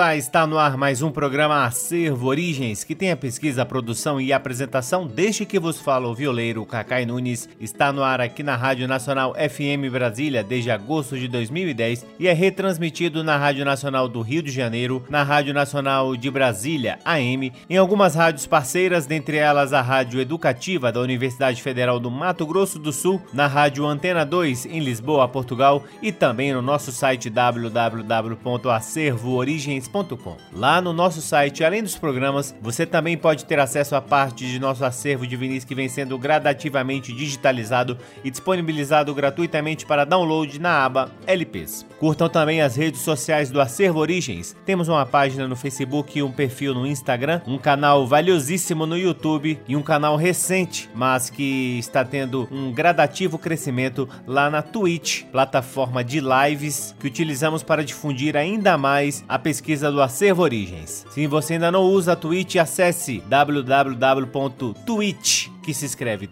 Olá, está no ar mais um programa Acervo Origens, que tem a pesquisa, a produção e a apresentação desde que vos fala o violeiro Cacai Nunes. Está no ar aqui na Rádio Nacional FM Brasília desde agosto de 2010 e é retransmitido na Rádio Nacional do Rio de Janeiro, na Rádio Nacional de Brasília, AM, em algumas rádios parceiras, dentre elas a Rádio Educativa da Universidade Federal do Mato Grosso do Sul, na Rádio Antena 2 em Lisboa, Portugal e também no nosso site Lá no nosso site, além dos programas, você também pode ter acesso a parte de nosso acervo de vinis que vem sendo gradativamente digitalizado e disponibilizado gratuitamente para download na aba LPs. Curtam também as redes sociais do Acervo Origens. Temos uma página no Facebook um perfil no Instagram, um canal valiosíssimo no YouTube e um canal recente, mas que está tendo um gradativo crescimento lá na Twitch, plataforma de lives que utilizamos para difundir ainda mais a pesquisa do Acervo Origens. Se você ainda não usa a Twitch, acesse www.twitch, que se escreve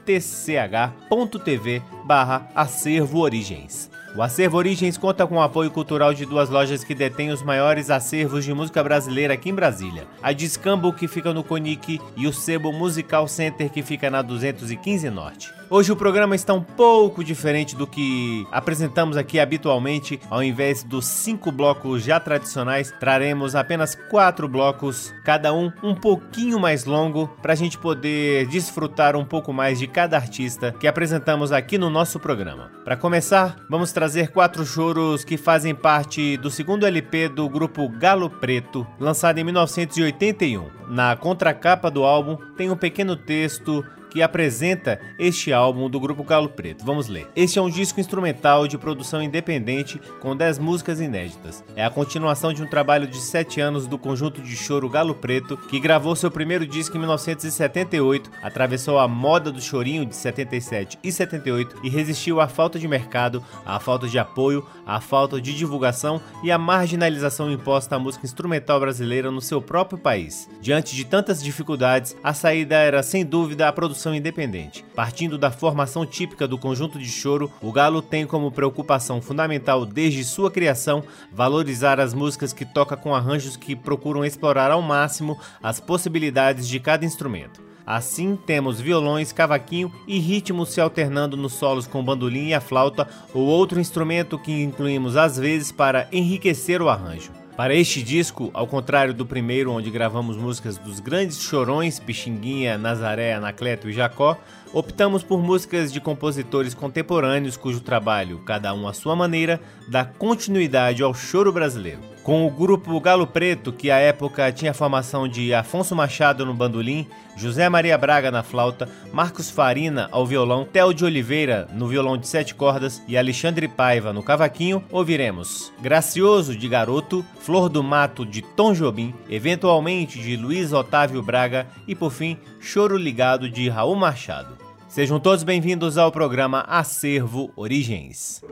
twitch.tv barra Acervo Origens. O Acervo Origens conta com o apoio cultural de duas lojas que detêm os maiores acervos de música brasileira aqui em Brasília. A Discambo, que fica no Conic, e o Sebo Musical Center, que fica na 215 Norte. Hoje o programa está um pouco diferente do que apresentamos aqui habitualmente. Ao invés dos cinco blocos já tradicionais, traremos apenas quatro blocos, cada um um pouquinho mais longo, para a gente poder desfrutar um pouco mais de cada artista que apresentamos aqui no nosso programa. Para começar, vamos trazer quatro choros que fazem parte do segundo LP do grupo Galo Preto, lançado em 1981. Na contracapa do álbum tem um pequeno texto que apresenta este álbum do grupo Galo Preto. Vamos ler. Este é um disco instrumental de produção independente com 10 músicas inéditas. É a continuação de um trabalho de 7 anos do conjunto de choro Galo Preto, que gravou seu primeiro disco em 1978, atravessou a moda do chorinho de 77 e 78 e resistiu à falta de mercado, à falta de apoio, à falta de divulgação e à marginalização imposta à música instrumental brasileira no seu próprio país. Diante de tantas dificuldades, a saída era sem dúvida a produção independente. Partindo da formação típica do conjunto de choro, o Galo tem como preocupação fundamental desde sua criação valorizar as músicas que toca com arranjos que procuram explorar ao máximo as possibilidades de cada instrumento. Assim, temos violões, cavaquinho e ritmos se alternando nos solos com bandolim e a flauta ou outro instrumento que incluímos às vezes para enriquecer o arranjo. Para este disco, ao contrário do primeiro, onde gravamos músicas dos grandes chorões Pixinguinha, Nazaré, Anacleto e Jacó, optamos por músicas de compositores contemporâneos cujo trabalho, cada um à sua maneira, dá continuidade ao choro brasileiro com o grupo Galo Preto, que à época tinha a formação de Afonso Machado no bandolim, José Maria Braga na flauta, Marcos Farina ao violão, Theo de Oliveira no violão de sete cordas e Alexandre Paiva no cavaquinho, ouviremos Gracioso de Garoto, Flor do Mato de Tom Jobim, eventualmente de Luiz Otávio Braga e por fim Choro Ligado de Raul Machado. Sejam todos bem-vindos ao programa Acervo Origens.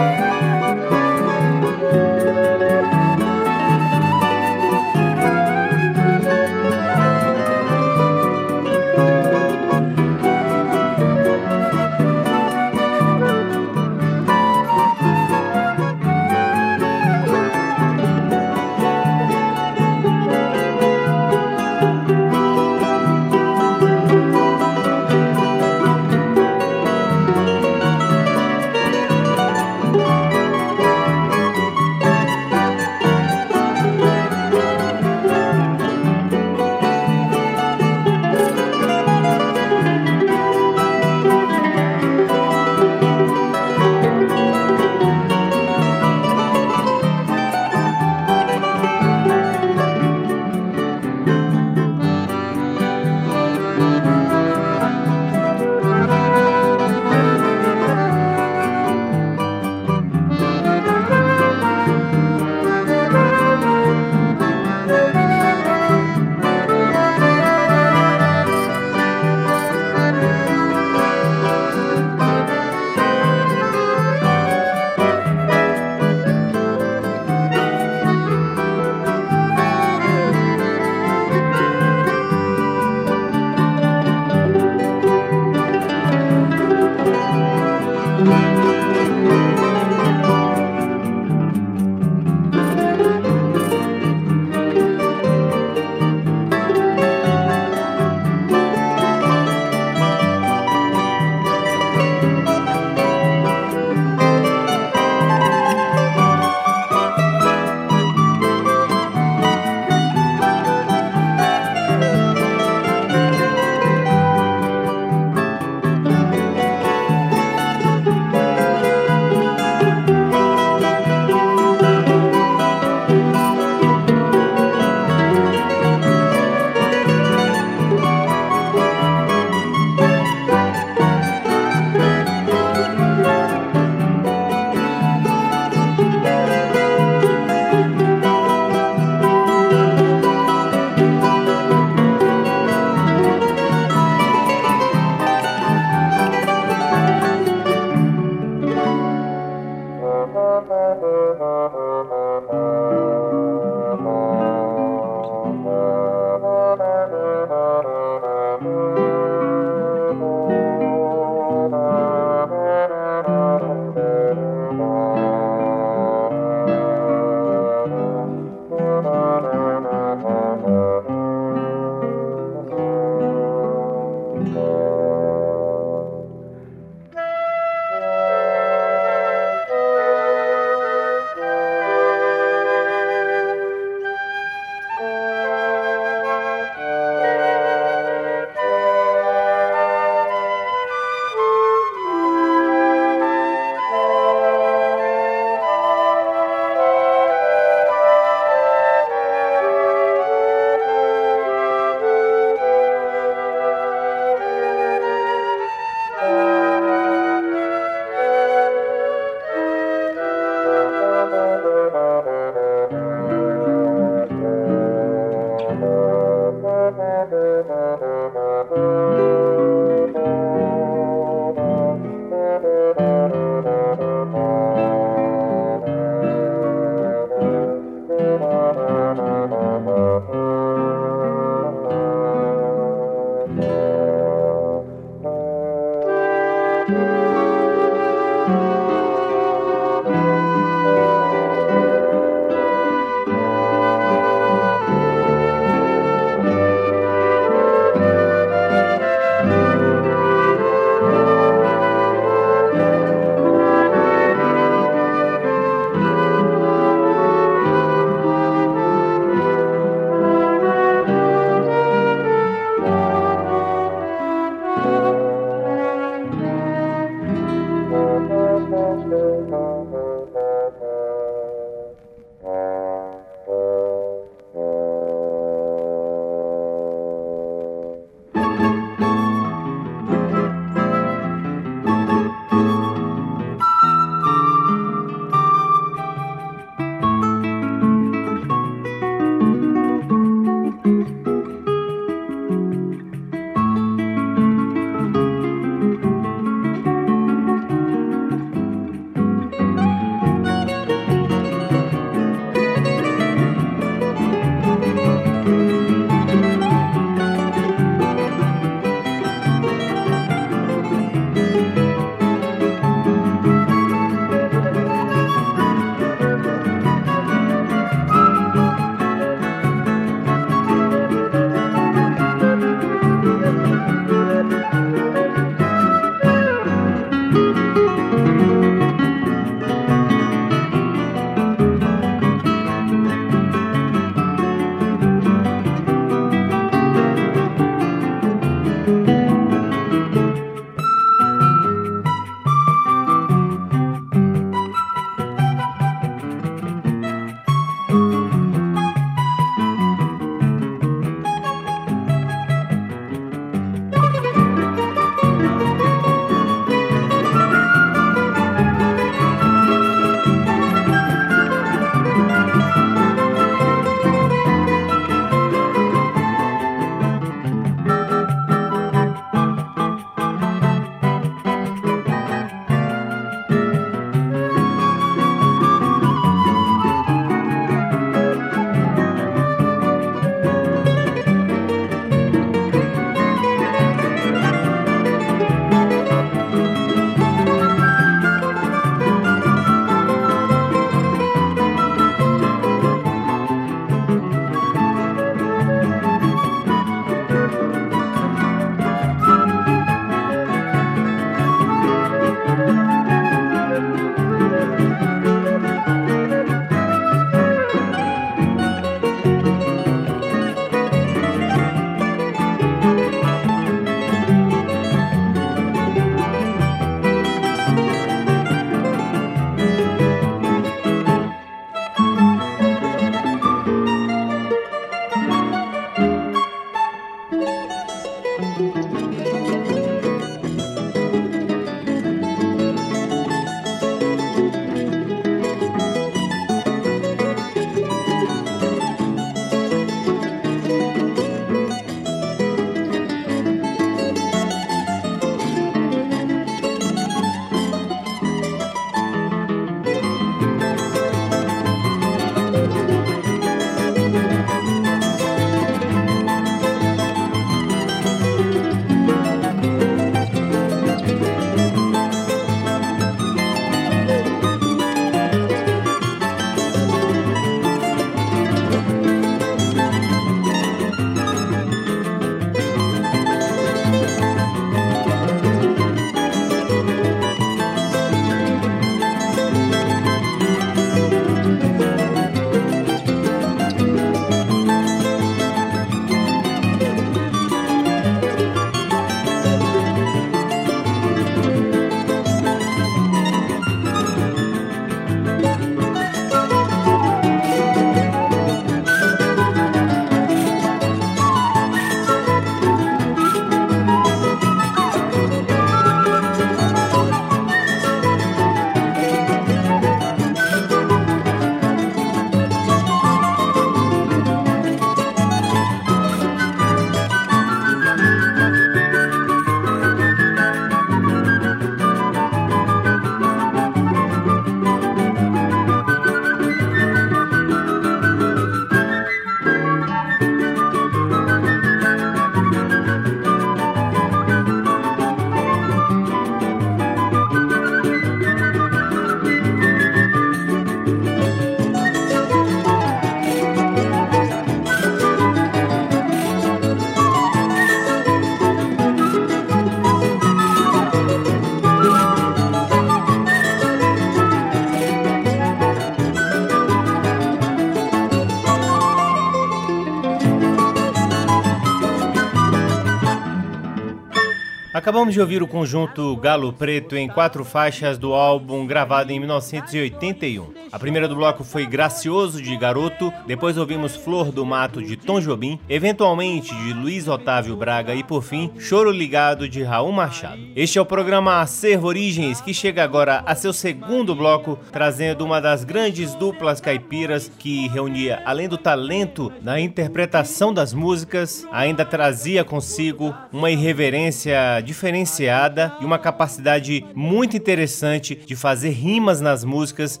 Acabamos de ouvir o conjunto Galo Preto em quatro faixas do álbum gravado em 1981. A primeira do bloco foi Gracioso de Garoto, depois ouvimos Flor do Mato de Tom Jobim, eventualmente de Luiz Otávio Braga. E por fim Choro Ligado de Raul Machado. Este é o programa Acervo Origens que chega agora a seu segundo bloco, trazendo uma das grandes duplas caipiras que reunia, além do talento na interpretação das músicas, ainda trazia consigo uma irreverência diferenciada e uma capacidade muito interessante de fazer rimas nas músicas,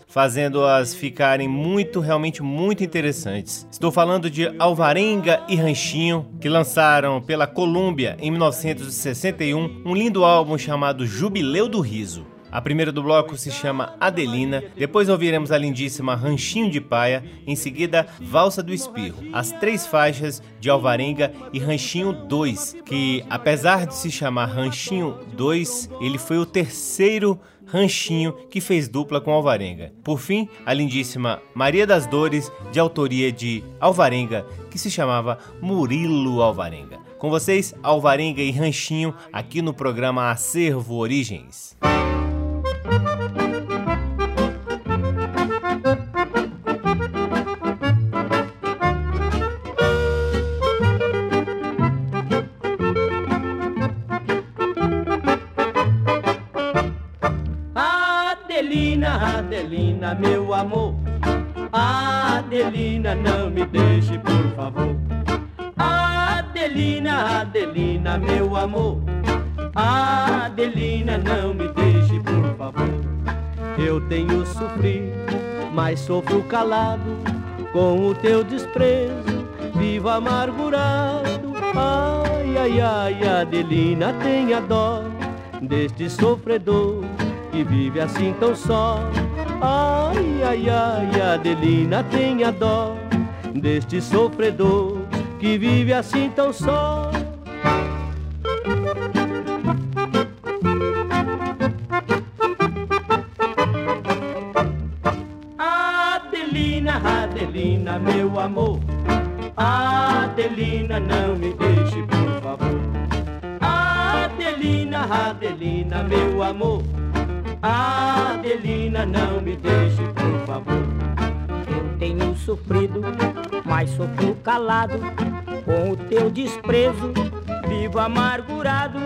fazendo-as ficarem muito, realmente muito interessantes. Estou falando de Alvarenga e Ranchinho, que lançaram pela Columbia em 1961 um lindo álbum chamado Jubileu do Riso. A primeira do bloco se chama Adelina, depois ouviremos a lindíssima Ranchinho de Paia, em seguida Valsa do Espirro, as três faixas de Alvarenga e Ranchinho 2, que apesar de se chamar Ranchinho 2, ele foi o terceiro Ranchinho que fez dupla com Alvarenga. Por fim, a lindíssima Maria das Dores, de autoria de Alvarenga, que se chamava Murilo Alvarenga. Com vocês, Alvarenga e Ranchinho, aqui no programa Acervo Origens. Adelina, Adelina, meu amor. Adelina, não me deixe, por favor. Adelina, Adelina, meu amor. Adelina, não me deixe, por favor. Eu tenho sofrido, mas sofro calado com o teu desprezo. Vivo amargurado. Ai, ai, ai, Adelina, tenha dó deste sofredor que vive assim tão só. Ai, ai, ai, Adelina, tenha dó deste sofredor que vive assim tão só. Calado. Com o teu desprezo, vivo amargurado.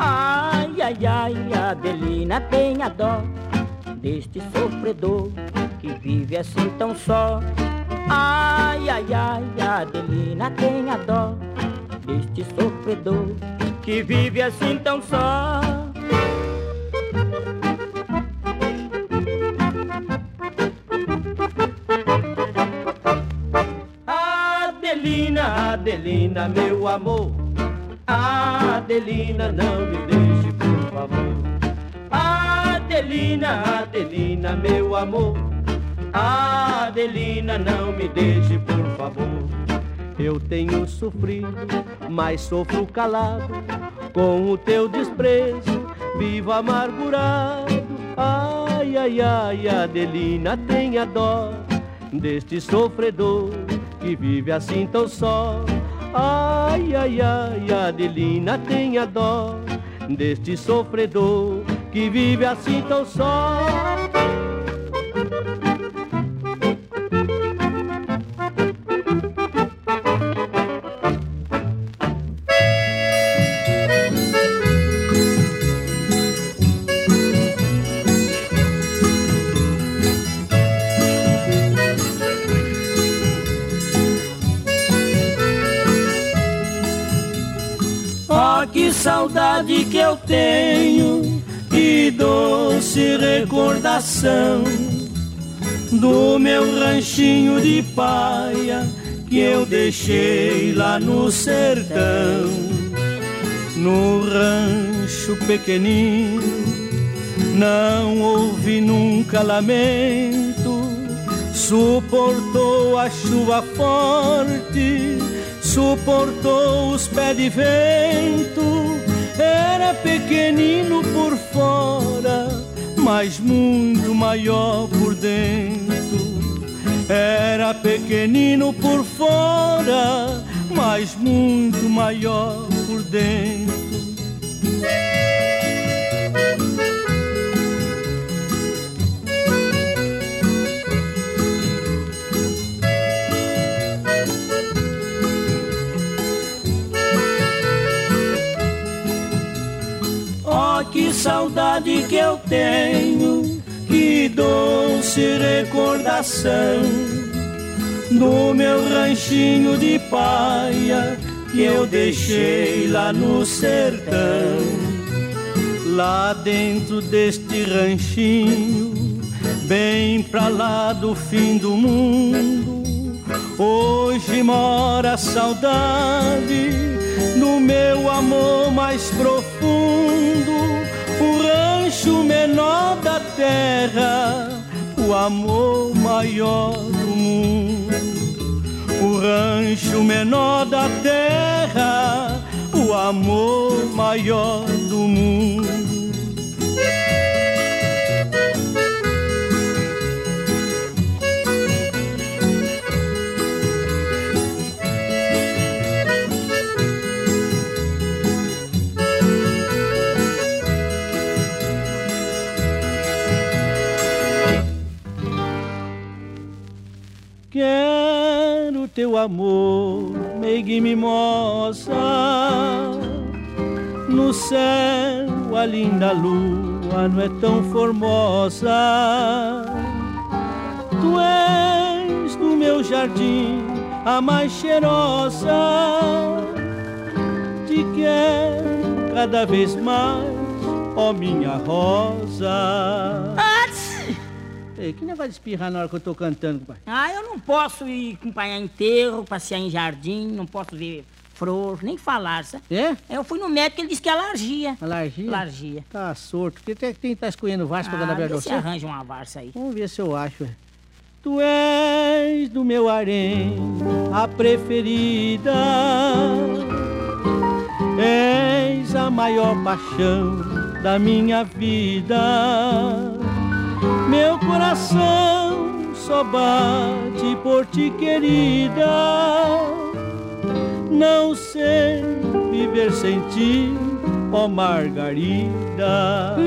Ai, ai, ai, Adelina, tenha dó deste sofredor que vive assim tão só. Ai, ai, ai, Adelina, tenha dó deste sofredor que vive assim tão só. Adelina, meu amor. Adelina, não me deixe, por favor. Adelina, Adelina, meu amor. Adelina, não me deixe, por favor. Eu tenho sofrido, mas sofro calado com o teu desprezo, vivo amargurado. Ai, ai, ai, Adelina, tenha dó deste sofredor que vive assim tão só. Ai, ai, ai, Adelina, tenha dó deste sofredor que vive assim tão só. Tenho e doce recordação do meu ranchinho de paia que eu deixei lá no sertão. No rancho pequenino não houve nunca lamento, suportou a chuva forte suportou os pés de vento. Era pequenino por fora, mas muito maior por dentro. Era pequenino por fora, mas muito maior por dentro. Saudade que eu tenho, que doce recordação do meu ranchinho de paia que eu deixei lá no sertão. Lá dentro deste ranchinho, bem pra lá do fim do mundo, hoje mora a saudade do meu amor mais profundo, rancho menor da terra, o amor maior do mundo. O rancho menor da terra, o amor maior do mundo. Teu amor, meiga mimosa. No céu a linda lua não é tão formosa. Tu és do meu jardim a mais cheirosa. Te quero cada vez mais, ó minha rosa. Ei, que negócio de espirrar na hora que eu tô cantando, pai? Ah, eu não posso ir acompanhar enterro, passear em jardim, não posso ver flor, nem falar, sabe? É? Eu fui no médico, ele disse que é alergia. Alergia? Alergia. Tá sorto. Porque tem que estar escolhendo Vasco pra Ah, pra se você. arranja uma varsa aí. Vamos ver se eu acho. é. Tu és do meu harém a preferida. És a maior paixão da minha vida. Meu coração só bate por ti, querida. Não sei viver sem ti, ó Margarida.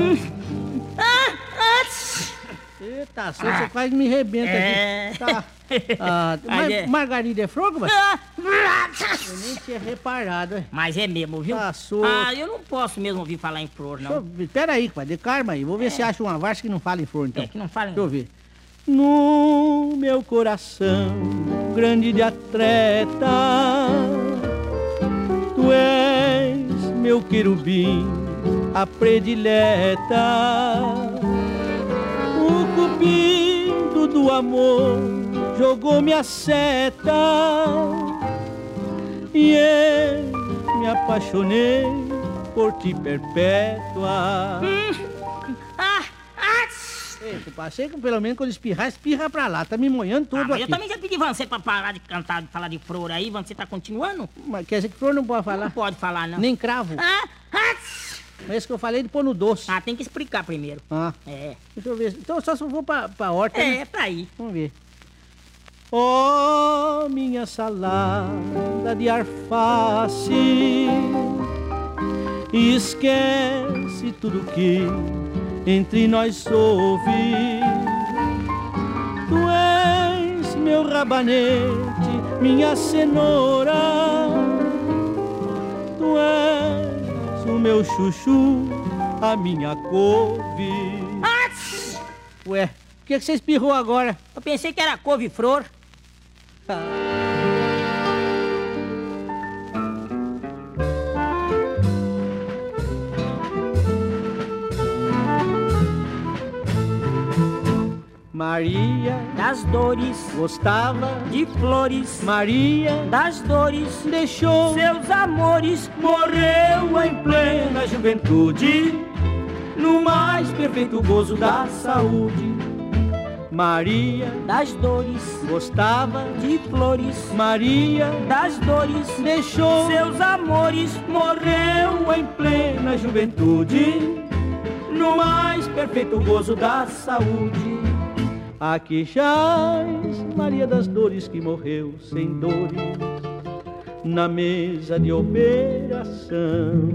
Eita, só você quase me rebenta É. aqui. Tá. Ah, Mas é. Margarida é frango, mas Ah, eu nem tinha reparado. é. Mas é mesmo, viu? Tá solto. Ah, eu não posso mesmo ouvir falar em flor, não. ver. Pera aí, de karma aí. Vou ver se acha uma varsa que não fala em flor, então. É, que não fala Deixa eu ver. No meu coração, grande de atleta, tu és meu querubim, a predileta. O cupido do amor jogou-me a seta e eu me apaixonei por ti perpétua. Ah, ah, Ei, eu passei que pelo menos quando espirrar, espirra pra lá. Tá me molhando tudo ah, mas aqui. eu também já pedi você pra parar de cantar, de falar de flor aí. Você tá continuando? Mas quer dizer que flor não pode Não falar? pode falar, não. Nem cravo. Ah, ah, Mas esse que eu falei de pôr no doce. ah, tem que explicar primeiro. Ah, É. deixa eu ver. Então só se eu for pra, pra horta. É, né? é pra ir. Vamos ver. Oh, minha salada de alface. Esquece tudo que entre nós houve. Tu és meu rabanete, minha cenoura. Tu és o meu chuchu, a minha couve. Ué, por que, que você espirrou agora? eu pensei que era couve-flor. Maria Das dores, gostava, de flores, Maria das dores, deixou, seus amores. morreu em plena juventude, no mais perfeito gozo da saúde. Maria. Das dores, gostava, de flores, Maria. Das dores, deixou, seus amores. morreu em plena juventude, no mais perfeito gozo da saúde. Aqui jaz Maria das Dores que morreu sem dores. Na mesa de operação.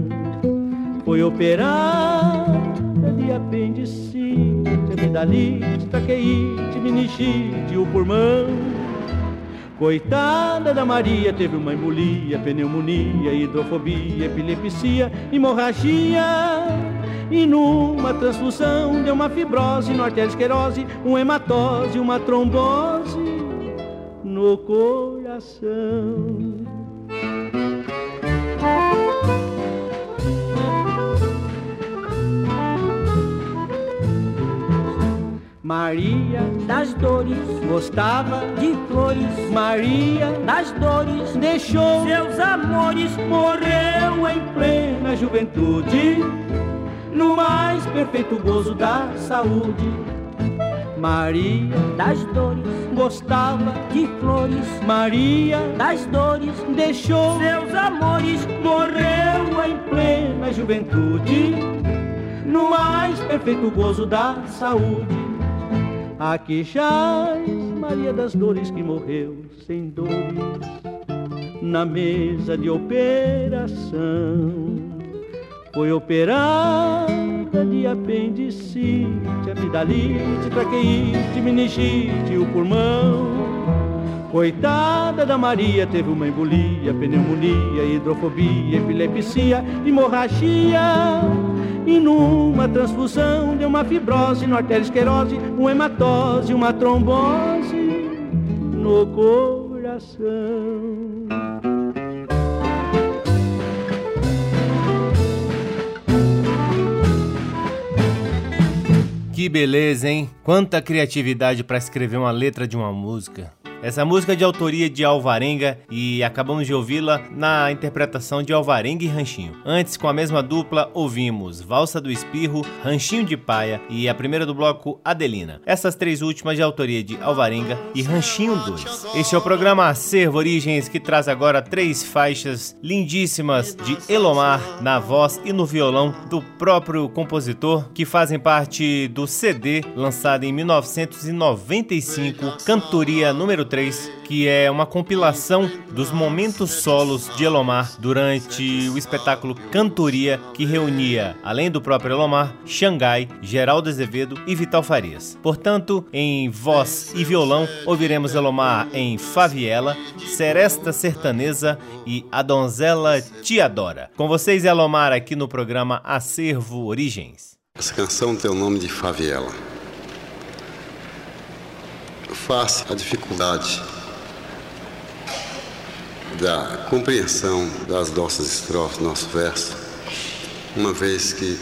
Foi de apendicite, amidalite, traqueite, meningite, o pulmão. Coitada da Maria, teve uma embolia, pneumonia, hidrofobia, epilepsia, hemorragia. E numa transfusão deu uma fibrose, no arteriosclerose, um hematose, uma trombose no coração. Maria das dores gostava de flores. Maria das dores deixou seus amores, morreu em plena juventude, no mais perfeito gozo da saúde. Maria das dores gostava de flores. Maria das dores deixou seus amores, morreu em plena juventude, no mais perfeito gozo da saúde. Aqui jaz Maria das Dores que morreu sem dores na mesa de operação. Foi operada de apendicite, amidalite, traqueite, meningite, o pulmão. Coitada da Maria, teve uma embolia, pneumonia, hidrofobia, epilepsia, hemorragia e numa transfusão deu uma fibrose no arteriosclerose, uma hematose, uma trombose no coração. Que beleza, hein? Quanta criatividade para escrever uma letra de uma música. Essa música é de autoria de Alvarenga e acabamos de ouvi-la na interpretação de Alvarenga e Ranchinho. Antes, com a mesma dupla, ouvimos Valsa do Espirro, Ranchinho de Paia e a primeira do bloco, Adelina. Essas três últimas de autoria de Alvarenga e Ranchinho 2. Este é o programa Acervo Origens que traz agora três faixas lindíssimas de Elomar na voz e no violão do próprio compositor que fazem parte do CD lançado em 1995, Cantoria número 3, que é uma compilação dos momentos solos de Elomar durante o espetáculo Cantoria, que reunia, além do próprio Elomar, Xangai, Geraldo Azevedo e Vital Farias. Portanto, em voz e violão, ouviremos Elomar em Faviela, Seresta Sertaneza e A Donzela Te Adora. Com vocês, Elomar, aqui no programa Acervo Origens. Essa canção tem o nome de Faviela face à dificuldade da compreensão das nossas estrofes, nosso verso, uma vez que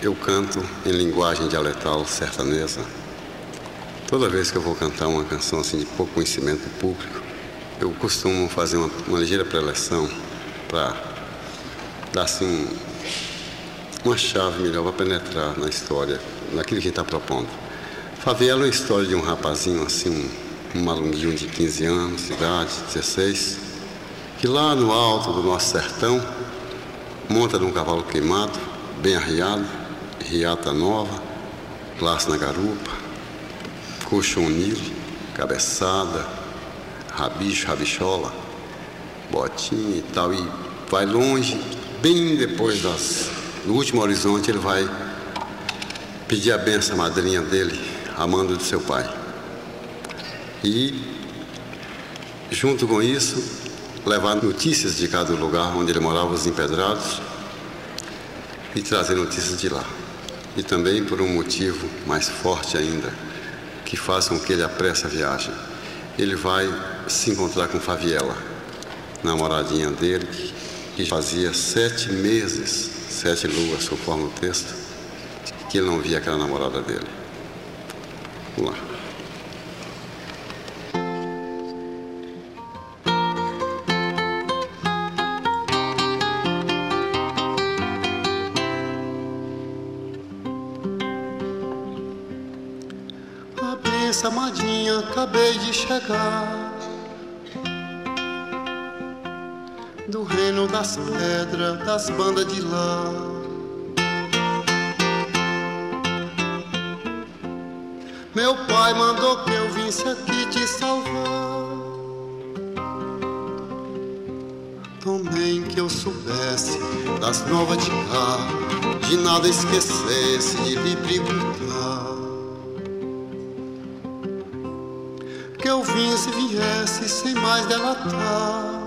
eu canto em linguagem dialetal sertanesa. Toda vez que eu vou cantar uma canção assim de pouco conhecimento público, eu costumo fazer uma, uma ligeira preleção para dar assim um, uma chave melhor para penetrar na história, naquilo que está propondo. Favela é uma história de um rapazinho assim, um malunguinho de 15 anos de idade, 16, que lá no alto do nosso sertão monta num cavalo queimado, bem arriado, riata nova, laço na garupa, colchão nile, cabeçada, rabicho, rabichola, botinha e tal, e vai longe, bem depois das, no último horizonte ele vai pedir a benção à madrinha dele, amando de seu pai. E, junto com isso, levar notícias de cada lugar onde ele morava, os empedrados, e trazer notícias de lá. E também por um motivo mais forte ainda, que faz com que ele apresse a viagem. Ele vai se encontrar com Faviela, namoradinha dele, que fazia sete meses, sete luas, conforme o texto, que ele não via aquela namorada dele. Vamos lá. A benção, amadinha, acabei de chegar. Do reino das pedras, das bandas de lá. Meu pai mandou que eu visse aqui te salvar. Também que eu soubesse das novas de cá, de nada esquecesse de lhe perguntar. Que eu visse e viesse sem mais delatar.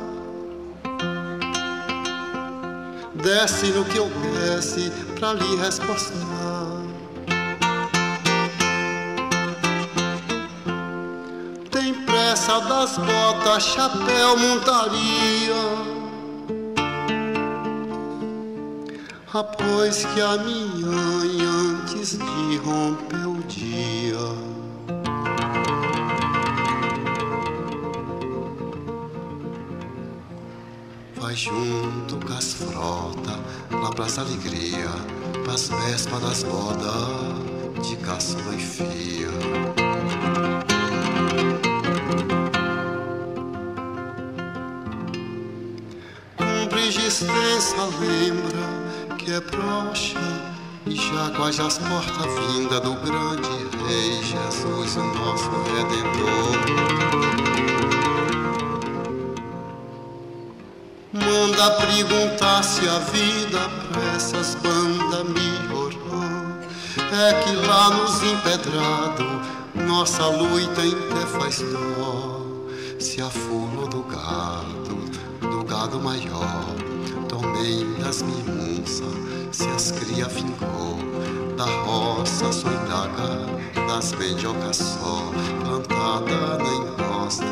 pudesse no que eu desse pra lhe respostar. Pressa das botas, chapéu, montaria. Após que a minha antes de romper o dia. vai junto com as frotas na Praça Alegria, pras vésperas das bodas de caçula e fia. Existência, lembra que é broxa e já quase as portas vinda do grande Rei Jesus, o nosso Redentor. Manda perguntar se a vida pra essas bandas melhorou. É que lá nos empedrados nossa luta até faz dó. Se a fula do gado, do gado maior, tomei as mimunças, se as cria vingou. Da roça só indaga, das mendiocas só, plantada na encosta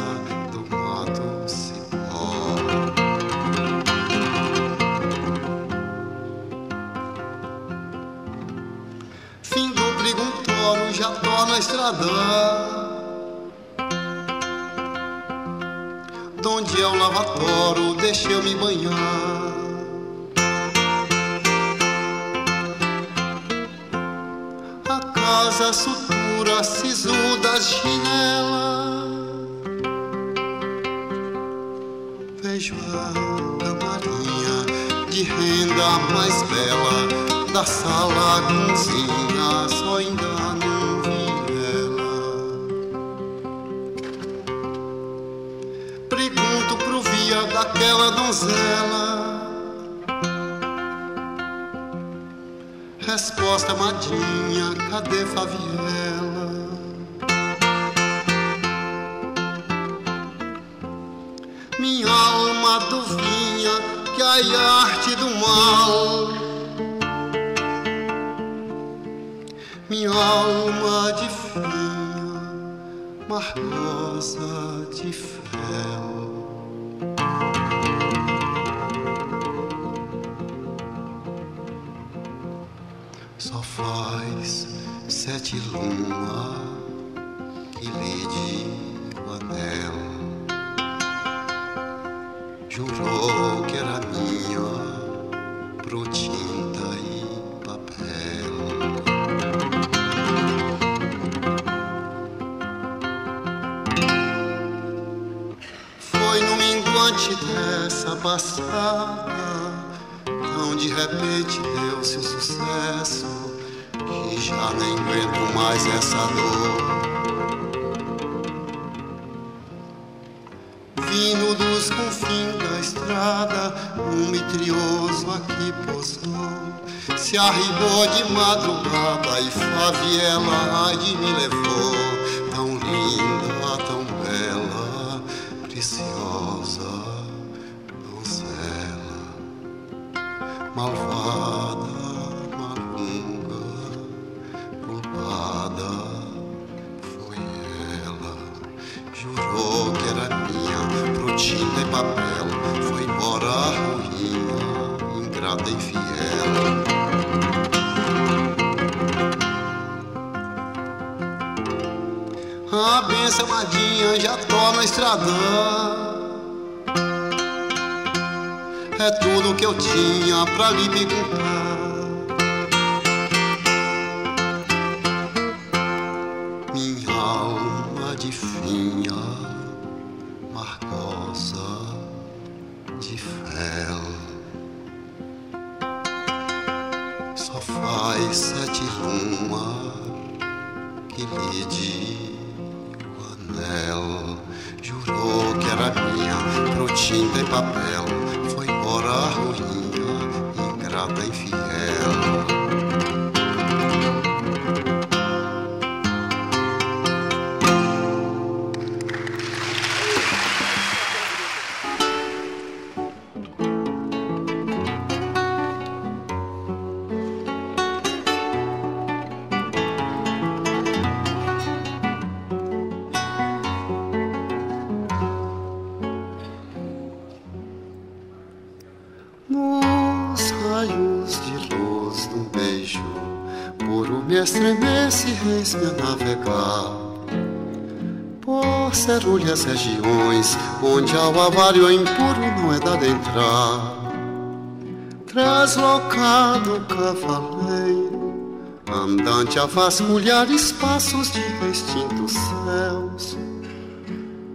na estrada Donde é o lavatório, deixa eu me banhar A sutura, sisuda, chinela. Vejo a camarinha de renda mais bela Da sala, cozinha, Resposta amadinha, cadê Faviela? Minha alma duvinha que a arte do mal. Minha alma de finha, margosa de fel. Arribou de madrugada e Faviela ai me levou. Benção, amadinha, já tô na estradão. É tudo que eu tinha pra lhe perguntar. Regiões onde ao avalho impuro não é dado entrar. Translocado cavaleiro, andante a vasculhar espaços de extintos céus.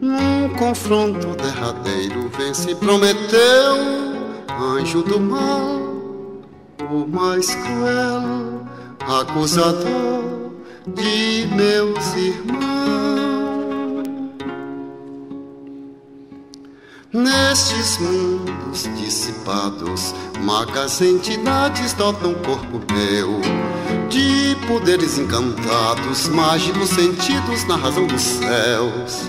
Num confronto derradeiro, vence Prometeu, anjo do mal, o mais cruel, acusador de meus irmãos. Nestes mundos dissipados, magas entidades dotam corpo meu de poderes encantados, mágicos sentidos na razão dos céus.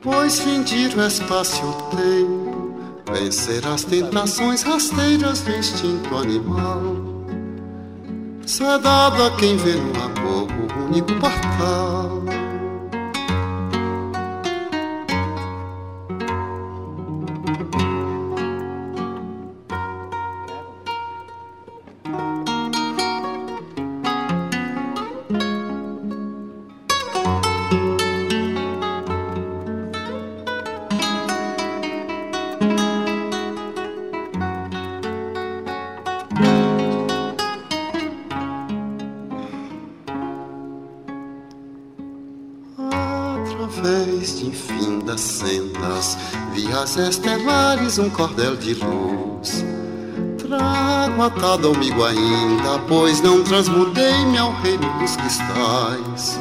Pois findir o espaço tenho, vencer as tentações rasteiras do instinto animal. Isso é dado a quem vê no amor o único portal. Estelares, um cordel de luz. Trago atado amigo ainda, pois não transmudei-me ao reino dos cristais.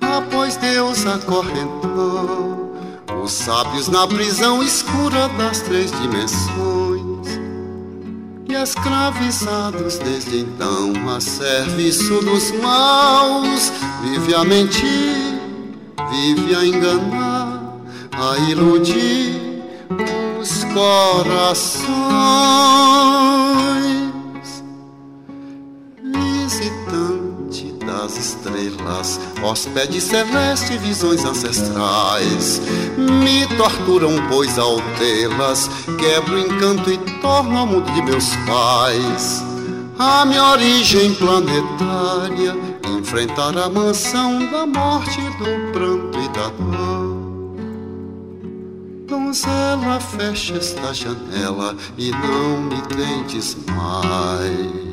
Após Deus acorrentou os sábios na prisão escura das três dimensões. E escravizados desde então a serviço dos maus, vive a mentir, vive a enganar a iludir os corações. Visitante das estrelas, hóspede celeste, visões ancestrais, me torturam, pois ao tê-las, quebro o encanto e torno ao mundo de meus pais. A minha origem planetária, enfrentar a mansão da morte, do pranto e da dor donzela, fecha esta janela e não me tentes mais.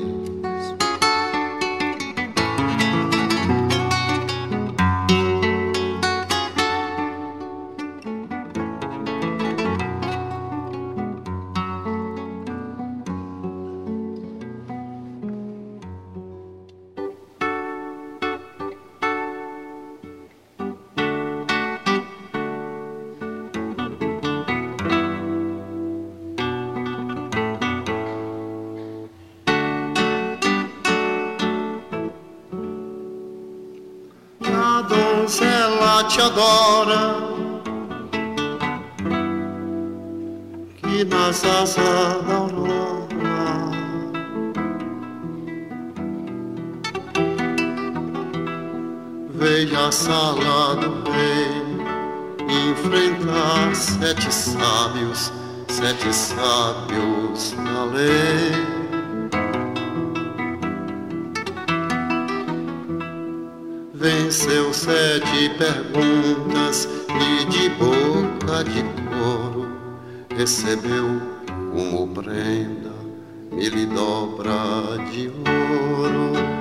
Sete sábios, sete sábios da lei. venceu sete perguntas e de boca de couro recebeu como prenda mil dobra de ouro.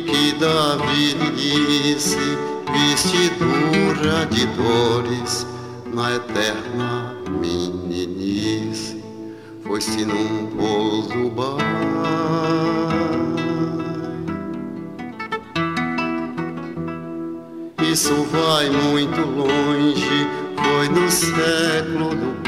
que da velhice vestidura de dores na eterna meninice foi noite num pouso bar. Isso vai muito longe, foi no século do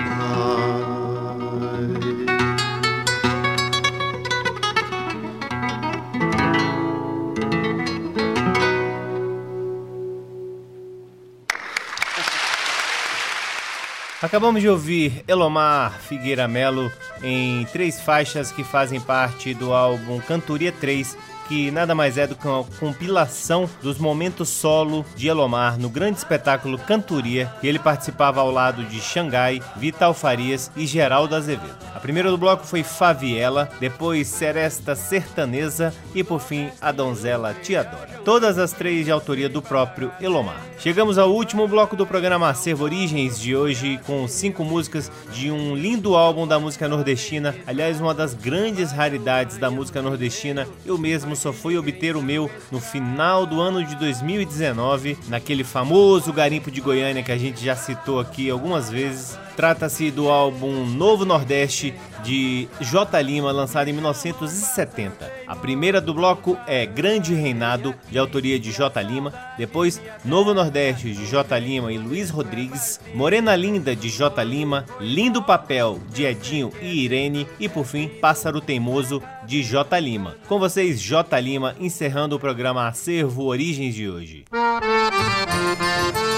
Acabamos de ouvir Elomar Figueira Melo em três faixas que fazem parte do álbum Cantoria 3 que nada mais é do que uma compilação dos momentos solo de Elomar no grande espetáculo Cantoria, que ele participava ao lado de Xangai, Vital Farias e Geraldo Azevedo. A primeira do bloco foi Faviela, depois Seresta Sertaneza e por fim a donzela Tiadora. Todas as três de autoria do próprio Elomar. Chegamos ao último bloco do programa Acervo Origens de hoje com cinco músicas de um lindo álbum da música nordestina, aliás uma das grandes raridades da música nordestina. Eu mesmo só fui obter o meu no final do ano de 2019, naquele famoso garimpo de Goiânia que a gente já citou aqui algumas vezes. Trata-se do álbum Novo Nordeste de J. Lima, lançado em 1970. A primeira do bloco é Grande Reinado, de autoria de J. Lima, depois Novo Nordeste de J. Lima e Luiz Rodrigues, Morena Linda de J. Lima, Lindo Papel de Edinho e Irene. E por fim Pássaro Teimoso de J Lima. Com vocês J Lima encerrando o programa Acervo Origens de hoje. esquece.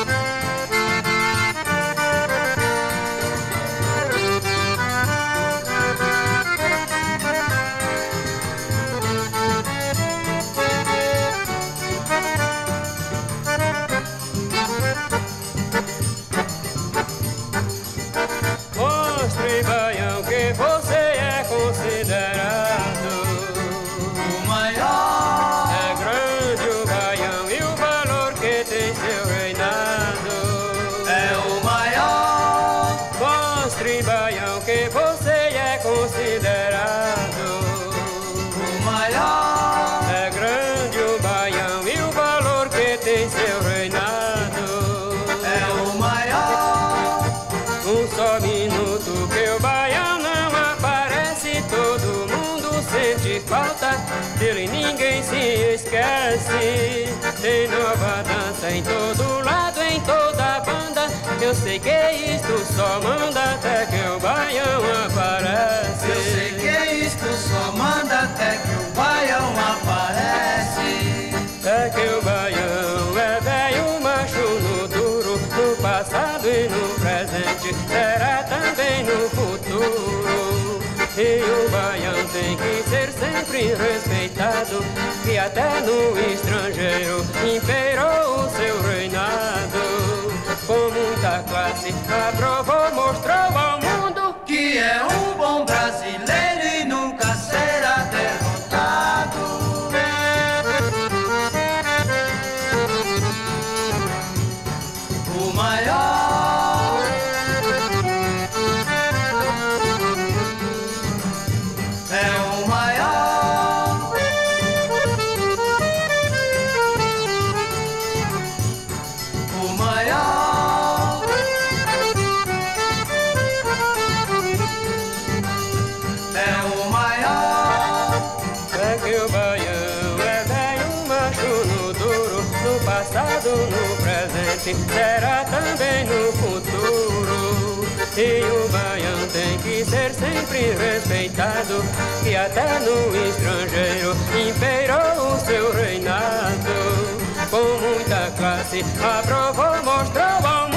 Sei que isto só manda até que o baião aparece. Eu sei que isto só manda até que o baião aparece. Até que o baião é velho, macho no duro, no passado e no presente, será também no futuro. E o baião tem que ser sempre respeitado, que até no estrangeiro imperou o seu reinado. Com muita classe, aprovou, mostrou ao mundo que é um bom brasileiro E o baião tem que ser sempre respeitado, que até no estrangeiro imperou o seu reinado. Com muita classe, aprovou, mostrou ao mundo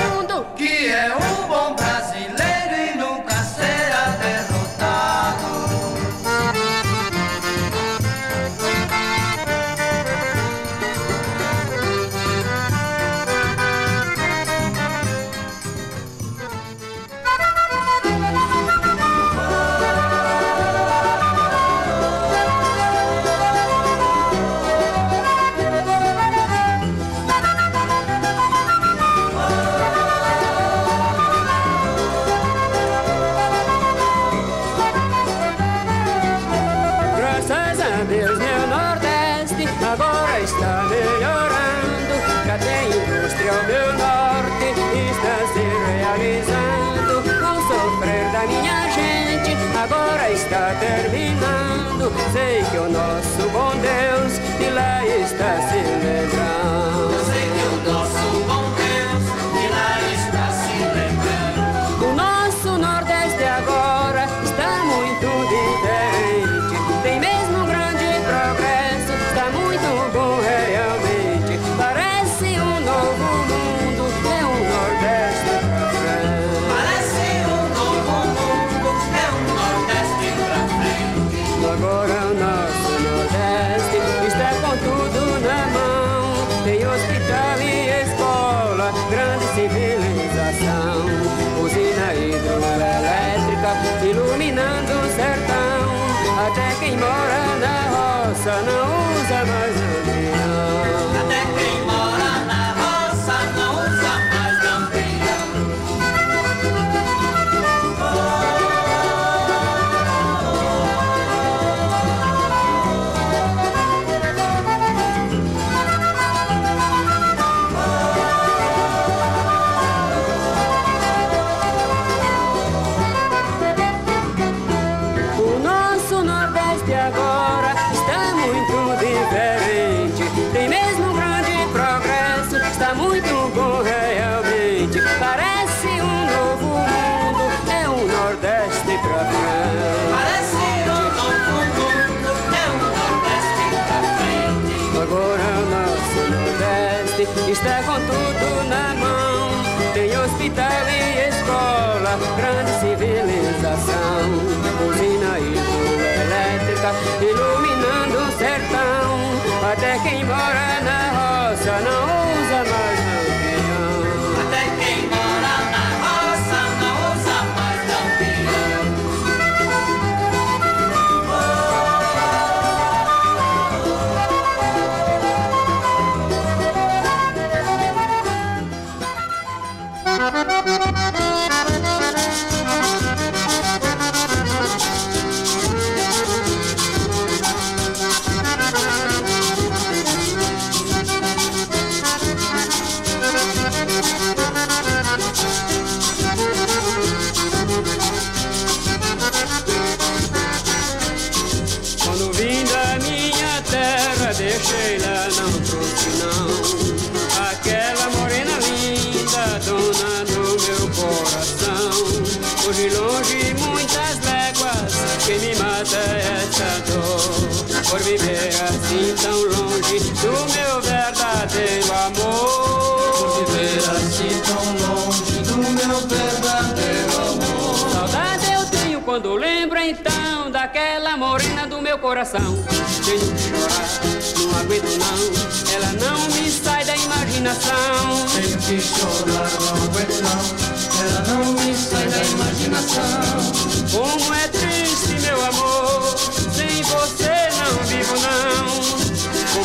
Por viver assim tão longe do meu verdadeiro amor. Por viver assim tão longe do meu verdadeiro amor. Saudade eu tenho quando lembro então daquela morena do meu coração. Tenho que chorar, não aguento não, ela não me sai da imaginação. Tenho que chorar, não aguento não. Ela não me sai da imaginação. Como é triste meu amor,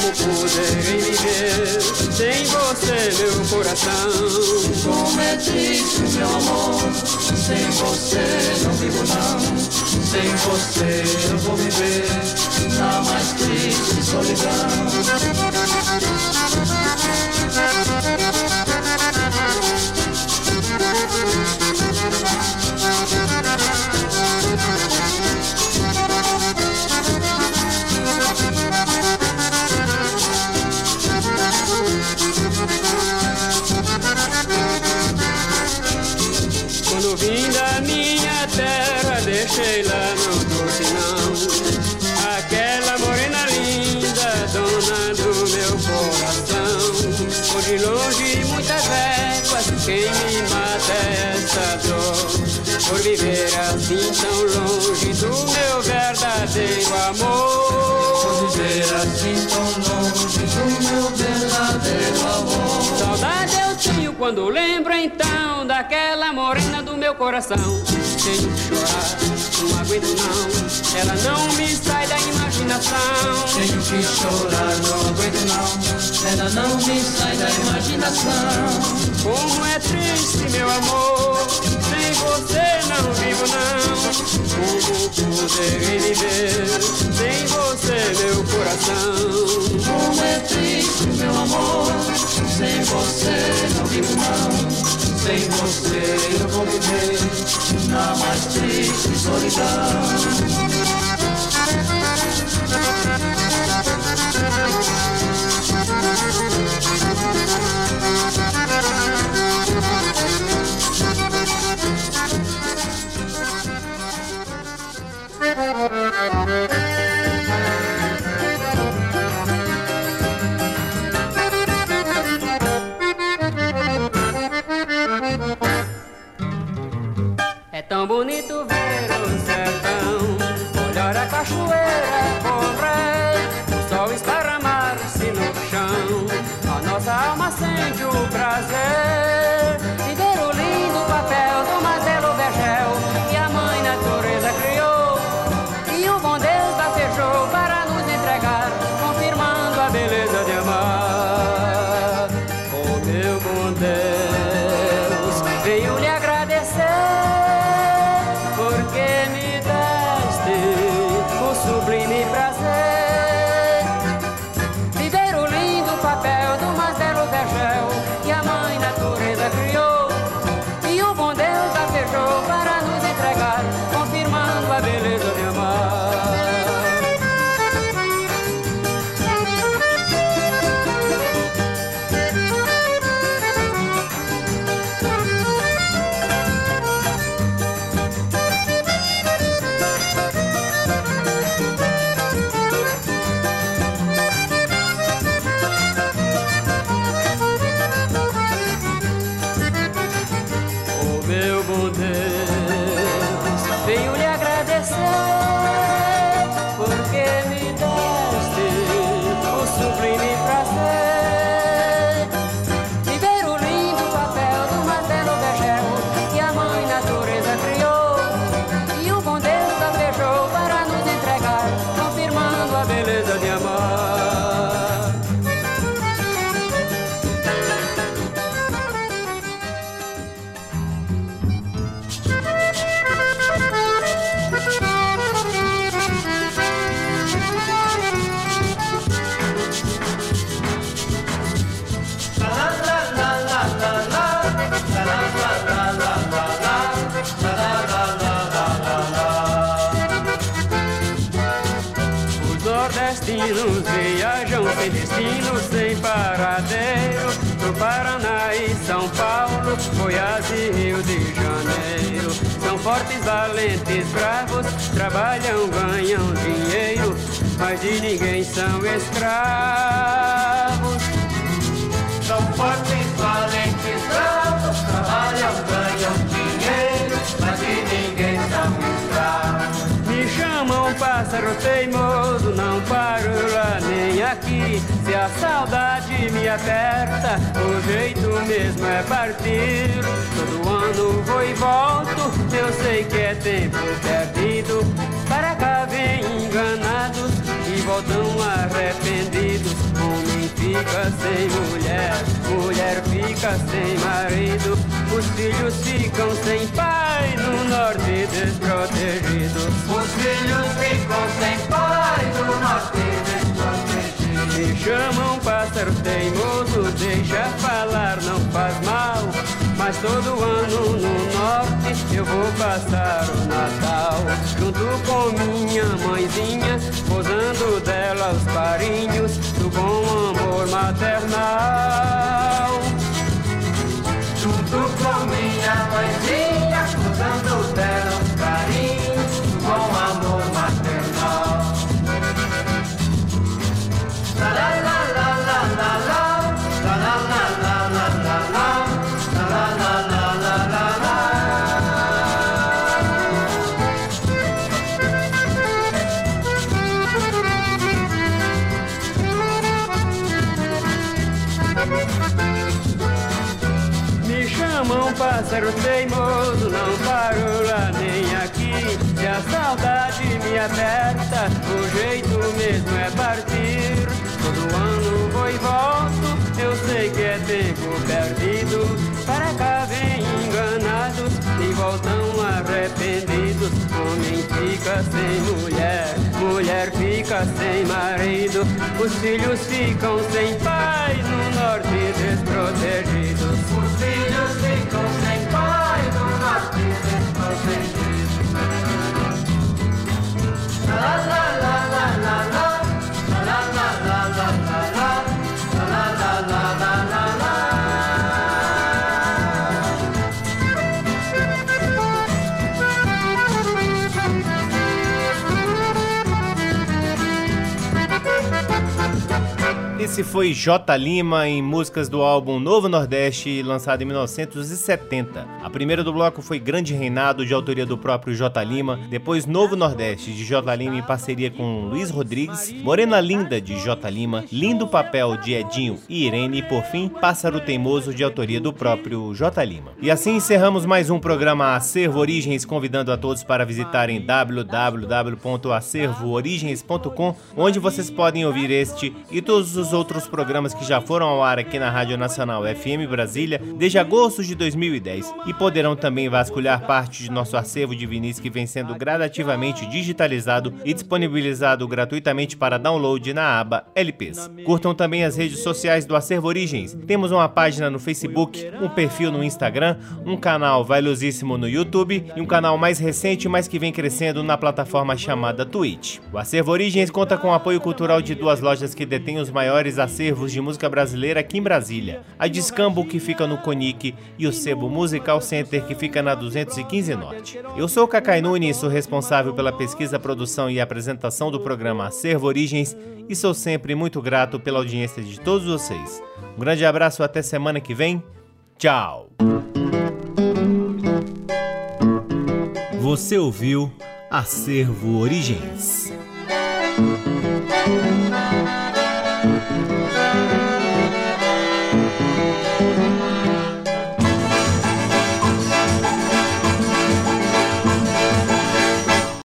Como poderei viver sem você meu coração? Como é triste, meu amor. Sem você não vivo não. Sem você eu vou viver na mais triste solidão. Quando lembro então daquela morena do meu coração. Tenho que chorar, não aguento não, ela não me sai da imaginação. Tenho que chorar, não aguento não. Ela não me sai da imaginação. Como é triste meu amor, sem você não vivo não. Como poderei viver sem você meu coração? Como é triste, meu amor. Sem você não. Sem você eu vou viver na mais triste solidão. Fortes, valentes, bravos, trabalham, ganham dinheiro, mas de ninguém são escravos. São fortes, valentes, bravos, trabalham, ganham chamam pássaro teimoso, não paro lá nem aqui. Se a saudade me aperta, o jeito mesmo é partir. Todo ano vou e volto, eu sei que é tempo perdido. Para cá vem enganados e voltam arrependidos. Homem fica sem mulher, mulher fica sem marido. Os filhos ficam sem pai no norte desprotegidos. Os filhos ficam sem pai no norte desprotegidos. Me chamam pássaro teimoso, deixa falar, não faz mal. Mas todo ano no norte eu vou passar o Natal Junto com minha mãezinha, posando dela os carinhos Do bom amor maternal Junto com minha mãezinha, posando dela os carinhos Do bom amor maternal pássaro teimoso, não paro lá nem aqui. Se a saudade me aperta, o jeito mesmo é partir. Todo ano vou e volto, eu sei que é tempo perdido. Para cá vem enganados e voltam arrependidos. Homem fica sem mulher, mulher fica sem marido. Os filhos ficam sem pai no norte desprotegidos. Os filhos ficam la la la la la. la. Esse foi J Lima em músicas do álbum Novo Nordeste, lançado em 1970. A primeira do bloco foi Grande Reinado, de autoria do próprio J Lima. Depois Novo Nordeste, de J Lima em parceria com Luiz Rodrigues. Morena Linda, de J Lima. Lindo Papel, de Edinho e Irene. E por fim, Pássaro Teimoso, de autoria do próprio J Lima. E assim encerramos mais um programa Acervo Origens, convidando a todos para visitarem www.acervoorigens.com, onde vocês podem ouvir este e todos os outros programas que já foram ao ar aqui na Rádio Nacional FM Brasília desde agosto de 2010 e poderão também vasculhar parte de nosso acervo de vinis que vem sendo gradativamente digitalizado e disponibilizado gratuitamente para download na aba LPs. Curtam também as redes sociais do Acervo Origens. Temos uma página no Facebook, um perfil no Instagram, um canal valiosíssimo no YouTube e um canal mais recente, mas que vem crescendo na plataforma chamada Twitch. O Acervo Origens conta com o apoio cultural de duas lojas que detêm os maiores acervos de música brasileira aqui em Brasília. A Discambo, que fica no Conic, e o Sebo Musical Center, que fica na 215 Norte. Eu sou o Cacai Nunes, sou responsável pela pesquisa, produção e apresentação do programa Acervo Origens e sou sempre muito grato pela audiência de todos vocês. Um grande abraço, até semana que vem. Tchau! Você ouviu Acervo Origens.